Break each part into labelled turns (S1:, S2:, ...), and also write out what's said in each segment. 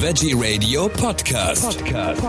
S1: Veggie Radio Podcast. Podcast.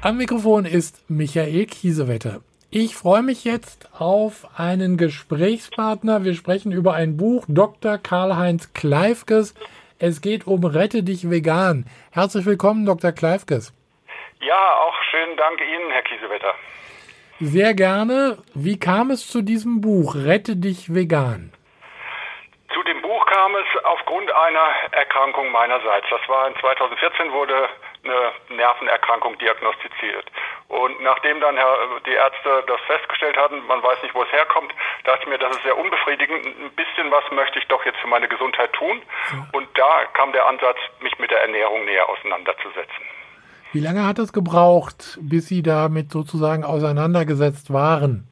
S2: Am Mikrofon ist Michael Kiesewetter. Ich freue mich jetzt auf einen Gesprächspartner. Wir sprechen über ein Buch Dr. Karl-Heinz Kleifkes. Es geht um Rette dich vegan. Herzlich willkommen, Dr. Kleifkes.
S3: Ja, auch schönen Dank Ihnen, Herr Kiesewetter.
S2: Sehr gerne. Wie kam es zu diesem Buch Rette dich vegan?
S3: Zu dem Buch kam es aufgrund einer Erkrankung meinerseits. Das war in 2014 wurde eine Nervenerkrankung diagnostiziert. Und nachdem dann die Ärzte das festgestellt hatten, man weiß nicht, wo es herkommt, dachte ich mir, das ist sehr unbefriedigend. Ein bisschen was möchte ich doch jetzt für meine Gesundheit tun. Und da kam der Ansatz, mich mit der Ernährung näher auseinanderzusetzen.
S2: Wie lange hat es gebraucht, bis Sie damit sozusagen auseinandergesetzt waren?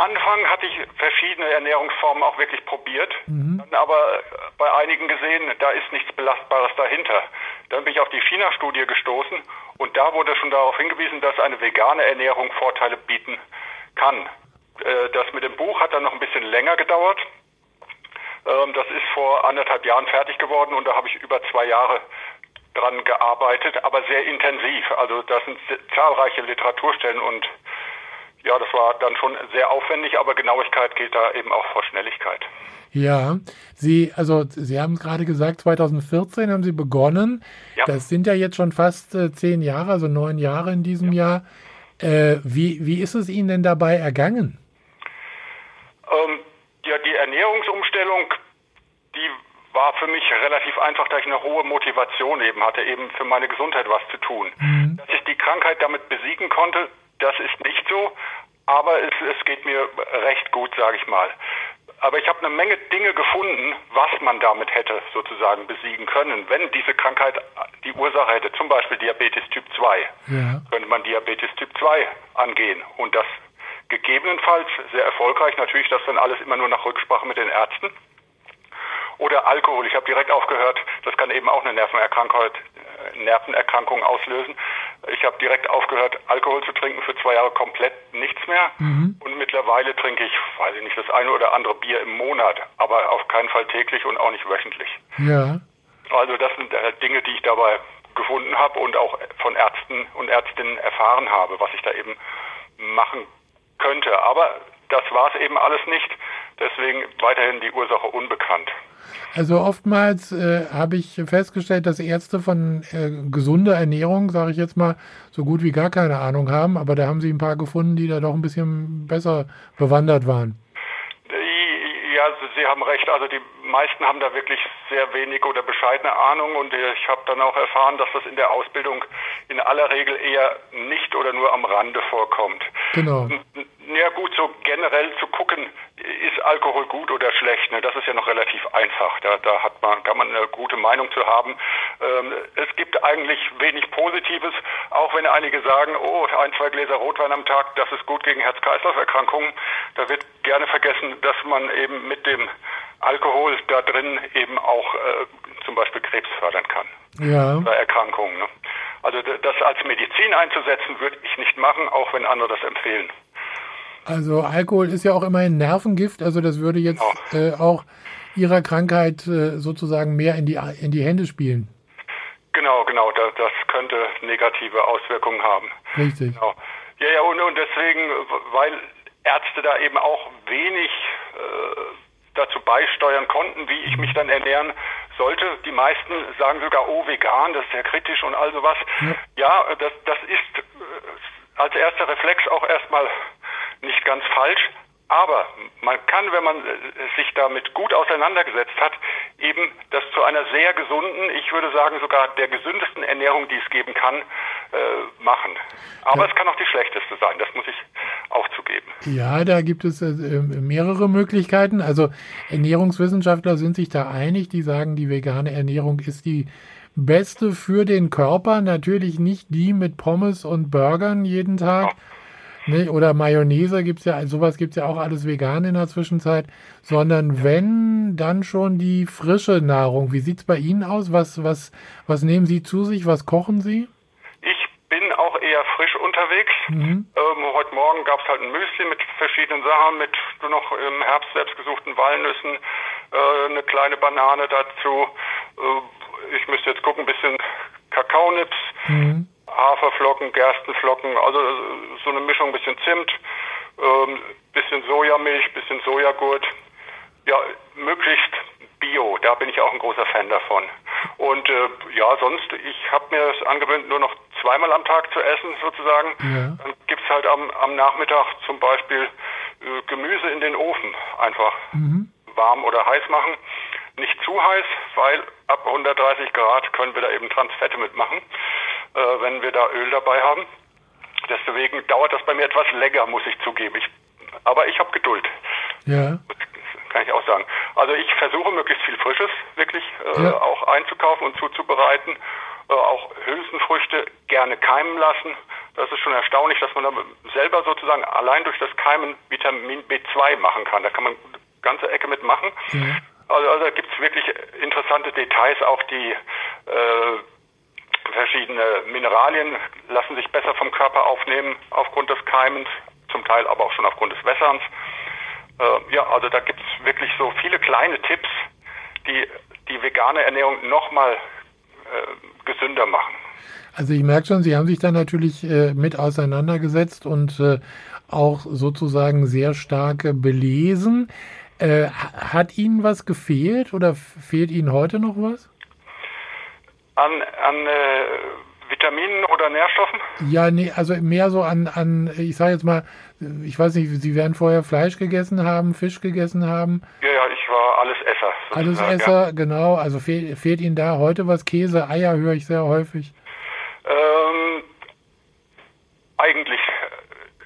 S3: Anfang hatte ich verschiedene Ernährungsformen auch wirklich probiert, mhm. aber bei einigen gesehen, da ist nichts Belastbares dahinter. Dann bin ich auf die China-Studie gestoßen und da wurde schon darauf hingewiesen, dass eine vegane Ernährung Vorteile bieten kann. Äh, das mit dem Buch hat dann noch ein bisschen länger gedauert. Ähm, das ist vor anderthalb Jahren fertig geworden und da habe ich über zwei Jahre dran gearbeitet, aber sehr intensiv. Also da sind zahlreiche Literaturstellen und ja, das war dann schon sehr aufwendig, aber Genauigkeit geht da eben auch vor Schnelligkeit.
S2: Ja, Sie, also Sie haben es gerade gesagt, 2014 haben Sie begonnen. Ja. Das sind ja jetzt schon fast äh, zehn Jahre, also neun Jahre in diesem ja. Jahr. Äh, wie, wie ist es Ihnen denn dabei ergangen?
S3: Ähm, ja, die Ernährungsumstellung, die war für mich relativ einfach, da ich eine hohe Motivation eben hatte, eben für meine Gesundheit was zu tun. Mhm. Dass ich die Krankheit damit besiegen konnte, das ist nicht so, aber es, es geht mir recht gut, sage ich mal. Aber ich habe eine Menge Dinge gefunden, was man damit hätte sozusagen besiegen können. Wenn diese Krankheit die Ursache hätte, zum Beispiel Diabetes Typ 2, ja. könnte man Diabetes Typ 2 angehen und das gegebenenfalls sehr erfolgreich, natürlich das dann alles immer nur nach Rücksprache mit den Ärzten. Oder Alkohol. Ich habe direkt aufgehört, das kann eben auch eine Nervenerkrankung, äh, Nervenerkrankung auslösen. Ich habe direkt aufgehört, Alkohol zu trinken für zwei Jahre komplett nichts mehr. Mhm. Und mittlerweile trinke ich, weiß ich nicht, das eine oder andere Bier im Monat, aber auf keinen Fall täglich und auch nicht wöchentlich.
S2: Ja.
S3: Also das sind äh, Dinge, die ich dabei gefunden habe und auch von Ärzten und Ärztinnen erfahren habe, was ich da eben machen könnte. Aber das war es eben alles nicht. Deswegen weiterhin die Ursache unbekannt.
S2: Also oftmals äh, habe ich festgestellt, dass Ärzte von äh, gesunder Ernährung, sage ich jetzt mal, so gut wie gar keine Ahnung haben, aber da haben sie ein paar gefunden, die da doch ein bisschen besser bewandert waren.
S3: Ja, Sie haben recht. Also die meisten haben da wirklich sehr wenig oder bescheidene Ahnung und ich habe dann auch erfahren, dass das in der Ausbildung in aller Regel eher nicht oder nur am Rande vorkommt.
S2: Genau.
S3: Ja gut, so generell zu gucken, ist Alkohol gut oder schlecht, ne? das ist ja noch relativ einfach. Da, da hat man, kann man eine gute Meinung zu haben. Ähm, es gibt eigentlich wenig Positives, auch wenn einige sagen, oh, ein, zwei Gläser Rotwein am Tag, das ist gut gegen Herz-Kreislauf-Erkrankungen. Da wird gerne vergessen, dass man eben mit dem Alkohol da drin eben auch äh, zum Beispiel Krebs fördern kann.
S2: Ja.
S3: Oder Erkrankungen. Ne? Also das als Medizin einzusetzen, würde ich nicht machen, auch wenn andere das empfehlen.
S2: Also Alkohol ist ja auch immer ein Nervengift, also das würde jetzt oh. äh, auch Ihrer Krankheit äh, sozusagen mehr in die, in die Hände spielen.
S3: Genau, genau, das, das könnte negative Auswirkungen haben.
S2: Richtig.
S3: Genau. Ja, ja, und, und deswegen, weil Ärzte da eben auch wenig äh, dazu beisteuern konnten, wie ich mich dann ernähren sollte. Die meisten sagen sogar, oh, vegan, das ist sehr kritisch und all sowas. Ja, ja das, das ist äh, als erster Reflex auch erstmal nicht ganz falsch. Aber man kann, wenn man sich damit gut auseinandergesetzt hat, eben das zu einer sehr gesunden, ich würde sagen sogar der gesündesten Ernährung, die es geben kann, äh, machen. Aber ja. es kann auch die schlechteste sein, das muss ich auch zugeben.
S2: Ja, da gibt es äh, mehrere Möglichkeiten. Also Ernährungswissenschaftler sind sich da einig, die sagen, die vegane Ernährung ist die beste für den Körper. Natürlich nicht die mit Pommes und Burgern jeden Tag. Ja Ne? Oder Mayonnaise gibt es ja, sowas gibt es ja auch alles vegan in der Zwischenzeit, sondern wenn, dann schon die frische Nahrung. Wie sieht es bei Ihnen aus? Was, was, was nehmen Sie zu sich? Was kochen Sie?
S3: Ich bin auch eher frisch unterwegs. Mhm. Ähm, heute Morgen gab es halt ein Müsli mit verschiedenen Sachen, mit nur noch im Herbst selbst gesuchten Walnüssen, äh, eine kleine Banane dazu. Äh, ich müsste jetzt gucken, ein bisschen Kakaonips, mhm. Haferflocken, Gerstenflocken, also so eine Mischung, ein bisschen Zimt, ähm, bisschen Sojamilch, bisschen Sojagurt. Ja, möglichst Bio, da bin ich auch ein großer Fan davon. Und äh, ja, sonst, ich habe mir das angewöhnt, nur noch zweimal am Tag zu essen, sozusagen. Ja. Dann gibt's halt am, am Nachmittag zum Beispiel äh, Gemüse in den Ofen einfach mhm. warm oder heiß machen. Nicht zu heiß, weil ab 130 Grad können wir da eben Transfette mitmachen, äh, wenn wir da Öl dabei haben. Deswegen dauert das bei mir etwas länger, muss ich zugeben. Ich, aber ich habe Geduld. Ja kann ich auch sagen. Also ich versuche möglichst viel Frisches wirklich äh, ja. auch einzukaufen und zuzubereiten. Äh, auch Hülsenfrüchte gerne keimen lassen. Das ist schon erstaunlich, dass man da selber sozusagen allein durch das Keimen Vitamin B2 machen kann. Da kann man eine ganze Ecke mitmachen. Ja. Also, also da gibt es wirklich interessante Details, auch die äh, verschiedene Mineralien lassen sich besser vom Körper aufnehmen aufgrund des Keimens, zum Teil aber auch schon aufgrund des Wässerns. Äh, ja, also da gibt es wirklich so viele kleine Tipps, die die vegane Ernährung nochmal äh, gesünder machen.
S2: Also ich merke schon, Sie haben sich da natürlich äh, mit auseinandergesetzt und äh, auch sozusagen sehr stark belesen. Äh, hat Ihnen was gefehlt oder fehlt Ihnen heute noch was?
S3: An, an äh, Vitaminen oder Nährstoffen?
S2: Ja, nee, also mehr so an, an ich sage jetzt mal, ich weiß nicht, Sie werden vorher Fleisch gegessen haben, Fisch gegessen haben.
S3: Ja, ja, ich war alles Esser.
S2: Alles Esser, ja. genau. Also fehl, fehlt Ihnen da heute was? Käse, Eier höre ich sehr häufig.
S3: Ähm, eigentlich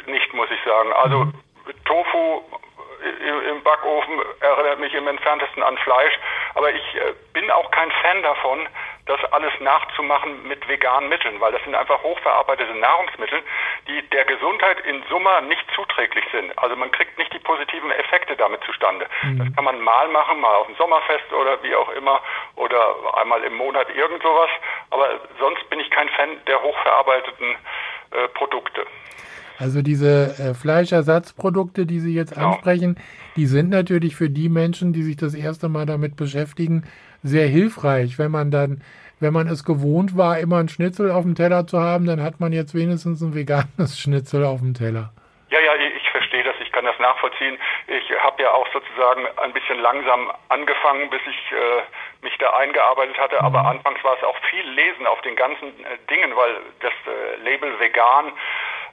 S3: nicht, muss ich sagen. Also mhm. Tofu im Backofen erinnert mich im entferntesten an Fleisch, aber ich äh, bin auch kein Fan davon, das alles nachzumachen mit veganen Mitteln, weil das sind einfach hochverarbeitete Nahrungsmittel, die der Gesundheit in Summe nicht zuträglich sind. Also man kriegt nicht die positiven Effekte damit zustande. Mhm. Das kann man mal machen, mal auf dem Sommerfest oder wie auch immer oder einmal im Monat irgend sowas, aber sonst bin ich kein Fan der hochverarbeiteten äh, Produkte.
S2: Also diese äh, Fleischersatzprodukte, die Sie jetzt genau. ansprechen, die sind natürlich für die Menschen, die sich das erste Mal damit beschäftigen, sehr hilfreich. Wenn man dann, wenn man es gewohnt war, immer ein Schnitzel auf dem Teller zu haben, dann hat man jetzt wenigstens ein veganes Schnitzel auf dem Teller.
S3: Ja, ja, ich verstehe das, ich kann das nachvollziehen. Ich habe ja auch sozusagen ein bisschen langsam angefangen, bis ich äh, mich da eingearbeitet hatte. Mhm. Aber anfangs war es auch viel Lesen auf den ganzen äh, Dingen, weil das äh, Label vegan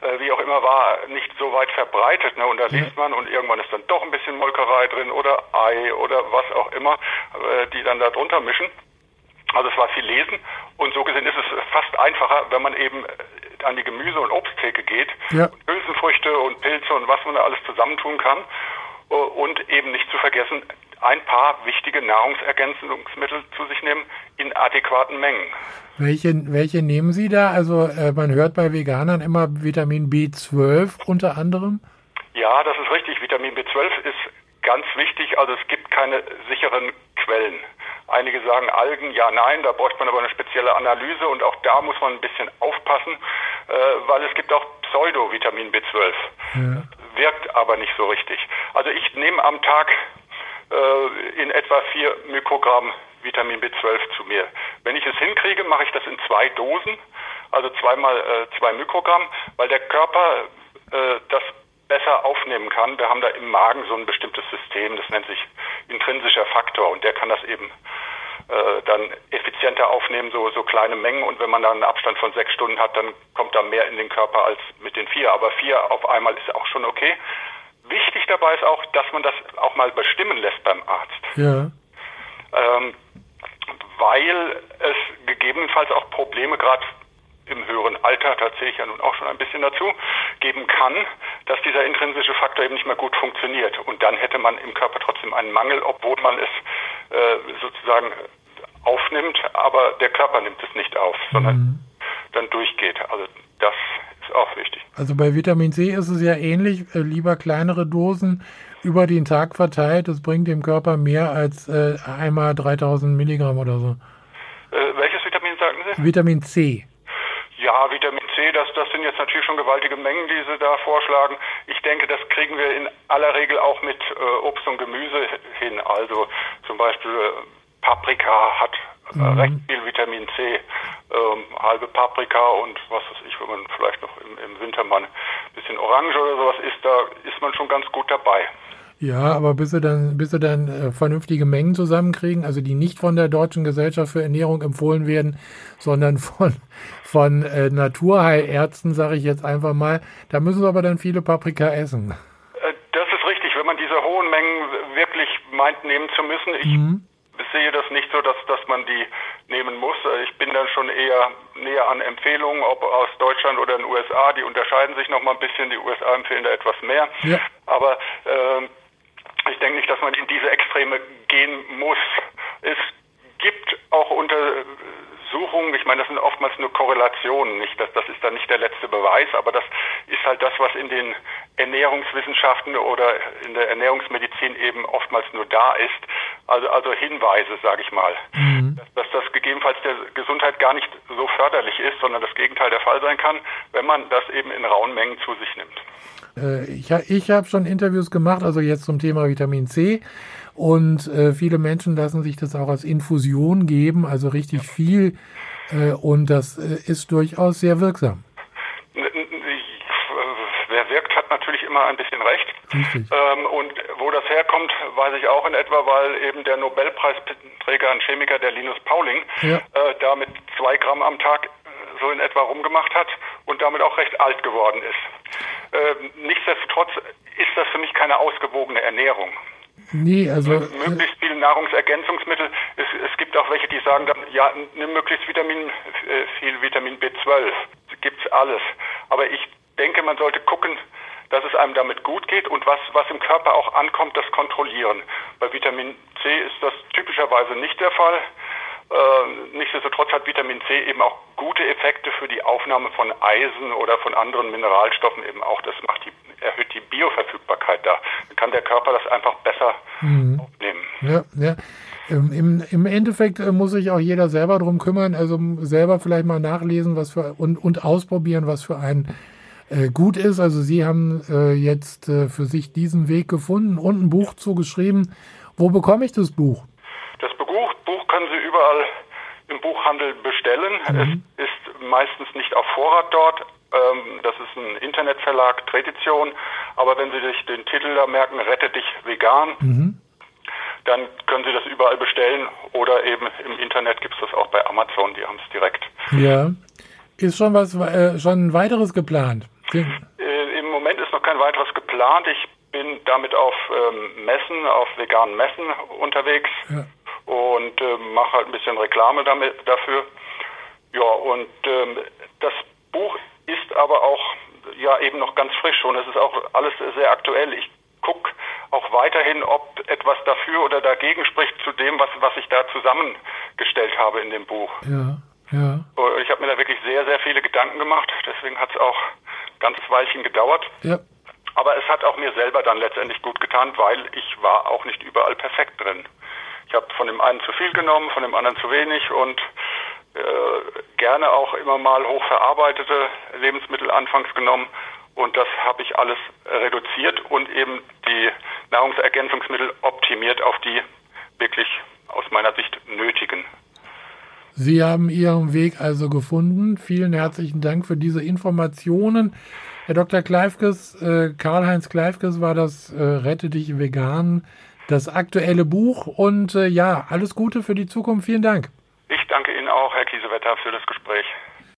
S3: äh, wie auch immer war, nicht so weit verbreitet. Ne? Und da liest man und irgendwann ist dann doch ein bisschen Molkerei drin oder Ei oder was auch immer, äh, die dann da drunter mischen. Also es war viel Lesen und so gesehen ist es fast einfacher, wenn man eben äh, an die Gemüse- und Obsttheke geht, ja. Hülsenfrüchte und Pilze und was man da alles zusammentun kann äh, und eben nicht zu vergessen, ein paar wichtige Nahrungsergänzungsmittel zu sich nehmen in adäquaten Mengen.
S2: Welche, welche nehmen Sie da? Also äh, man hört bei Veganern immer Vitamin B12 unter anderem.
S3: Ja, das ist richtig. Vitamin B12 ist ganz wichtig. Also es gibt keine sicheren Quellen. Einige sagen Algen, ja, nein, da bräuchte man aber eine spezielle Analyse und auch da muss man ein bisschen aufpassen, äh, weil es gibt auch Pseudo-Vitamin B12. Ja. Wirkt aber nicht so richtig. Also ich nehme am Tag äh, in etwa vier Mikrogramm Vitamin B12 zu mir. Wenn ich es hinkriege, mache ich das in zwei Dosen, also zweimal äh, zwei Mikrogramm, weil der Körper äh, das besser aufnehmen kann. Wir haben da im Magen so ein bestimmtes System, das nennt sich intrinsischer Faktor und der kann das eben äh, dann effizienter aufnehmen, so, so kleine Mengen. Und wenn man dann einen Abstand von sechs Stunden hat, dann kommt da mehr in den Körper als mit den vier. Aber vier auf einmal ist auch schon okay. Wichtig dabei ist auch, dass man das auch mal bestimmen lässt beim Arzt. Ja. Ähm, weil es gegebenenfalls auch Probleme gerade im höheren Alter, da zähle ich ja nun auch schon ein bisschen dazu, geben kann, dass dieser intrinsische Faktor eben nicht mehr gut funktioniert. Und dann hätte man im Körper trotzdem einen Mangel, obwohl man es äh, sozusagen aufnimmt, aber der Körper nimmt es nicht auf, sondern mhm. dann durchgeht. Also das ist auch wichtig.
S2: Also bei Vitamin C ist es ja ähnlich, äh, lieber kleinere Dosen über den Tag verteilt. Das bringt dem Körper mehr als äh, einmal 3000 Milligramm oder so.
S3: Äh, welches Vitamin sagen Sie?
S2: Vitamin C.
S3: Ja, Vitamin C, das, das sind jetzt natürlich schon gewaltige Mengen, die Sie da vorschlagen. Ich denke, das kriegen wir in aller Regel auch mit äh, Obst und Gemüse hin. Also zum Beispiel Paprika hat mhm. recht viel Vitamin C, ähm, halbe Paprika und was weiß ich, wenn man vielleicht noch im, im Winter mal ein bisschen Orange oder sowas isst, da ist man schon ganz gut dabei.
S2: Ja, aber bis sie dann, bis sie dann äh, vernünftige Mengen zusammenkriegen, also die nicht von der Deutschen Gesellschaft für Ernährung empfohlen werden, sondern von, von äh, Naturheilärzten, sage ich jetzt einfach mal, da müssen sie aber dann viele Paprika essen.
S3: Äh, das ist richtig, wenn man diese hohen Mengen wirklich meint nehmen zu müssen. Ich mhm. Sehe das nicht so, dass, dass man die nehmen muss. Ich bin dann schon eher näher an Empfehlungen, ob aus Deutschland oder den USA. Die unterscheiden sich noch mal ein bisschen. Die USA empfehlen da etwas mehr. Ja. Aber äh, ich denke nicht, dass man in diese Extreme gehen muss. Es gibt auch Untersuchungen, ich meine, das sind oftmals nur Korrelationen, nicht? Das, das ist dann nicht der letzte Beweis, aber das ist halt das, was in den Ernährungswissenschaften oder in der Ernährungsmedizin eben oftmals nur da ist. Also, also Hinweise, sage ich mal, mhm. dass, dass das gegebenenfalls der Gesundheit gar nicht so förderlich ist, sondern das Gegenteil der Fall sein kann, wenn man das eben in rauen Mengen zu sich nimmt.
S2: Äh, ich, ich habe schon Interviews gemacht, also jetzt zum Thema Vitamin C. Und äh, viele Menschen lassen sich das auch als Infusion geben, also richtig viel. Äh, und das äh, ist durchaus sehr wirksam.
S3: Wirkt, hat natürlich immer ein bisschen recht. Ähm, und wo das herkommt, weiß ich auch in etwa, weil eben der Nobelpreisträger, ein Chemiker, der Linus Pauling, ja. äh, da mit zwei Gramm am Tag so in etwa rumgemacht hat und damit auch recht alt geworden ist. Ähm, nichtsdestotrotz ist das für mich keine ausgewogene Ernährung.
S2: Nee, also.
S3: Möglichst viele Nahrungsergänzungsmittel. Es, es gibt auch welche, die sagen dann, ja, nimm möglichst Vitamin, äh, viel Vitamin B12. Gibt's alles. Aber ich denke, man sollte gucken, dass es einem damit gut geht und was, was im Körper auch ankommt, das kontrollieren. Bei Vitamin C ist das typischerweise nicht der Fall. Äh, nichtsdestotrotz hat Vitamin C eben auch gute Effekte für die Aufnahme von Eisen oder von anderen Mineralstoffen eben auch. Das macht die, erhöht die Bioverfügbarkeit da. Dann kann der Körper das einfach besser mhm. aufnehmen.
S2: Ja, ja. Ähm, Im, Im Endeffekt äh, muss sich auch jeder selber drum kümmern, also selber vielleicht mal nachlesen, was für und, und ausprobieren, was für einen äh, gut ist. Also Sie haben äh, jetzt äh, für sich diesen Weg gefunden und ein Buch zugeschrieben. Wo bekomme ich das Buch?
S3: können Sie überall im Buchhandel bestellen. Mhm. Es ist meistens nicht auf Vorrat dort. Ähm, das ist ein Internetverlag Tradition. Aber wenn Sie sich den Titel da merken, Rette dich vegan, mhm. dann können Sie das überall bestellen. Oder eben im Internet gibt es das auch bei Amazon. Die haben es direkt.
S2: Ja. Ist schon was, äh, schon ein weiteres geplant?
S3: Äh, Im Moment ist noch kein weiteres geplant. Ich bin damit auf ähm, Messen, auf veganen Messen unterwegs. Ja und äh, mache halt ein bisschen Reklame damit, dafür. Ja, und ähm, das Buch ist aber auch ja eben noch ganz frisch und es ist auch alles sehr aktuell. Ich gucke auch weiterhin, ob etwas dafür oder dagegen spricht zu dem, was, was ich da zusammengestellt habe in dem Buch.
S2: Ja, ja.
S3: Ich habe mir da wirklich sehr, sehr viele Gedanken gemacht, deswegen hat es auch ganz Weilchen gedauert. Ja. Aber es hat auch mir selber dann letztendlich gut getan, weil ich war auch nicht überall perfekt drin. Ich habe von dem einen zu viel genommen, von dem anderen zu wenig und äh, gerne auch immer mal hochverarbeitete Lebensmittel anfangs genommen. Und das habe ich alles reduziert und eben die Nahrungsergänzungsmittel optimiert auf die wirklich aus meiner Sicht nötigen.
S2: Sie haben Ihren Weg also gefunden. Vielen herzlichen Dank für diese Informationen. Herr Dr. Kleifkes, äh, Karl-Heinz Kleifkes war das äh, Rette dich vegan das aktuelle Buch. Und äh, ja, alles Gute für die Zukunft. Vielen Dank.
S3: Ich danke Ihnen auch, Herr Kiesewetter, für das Gespräch.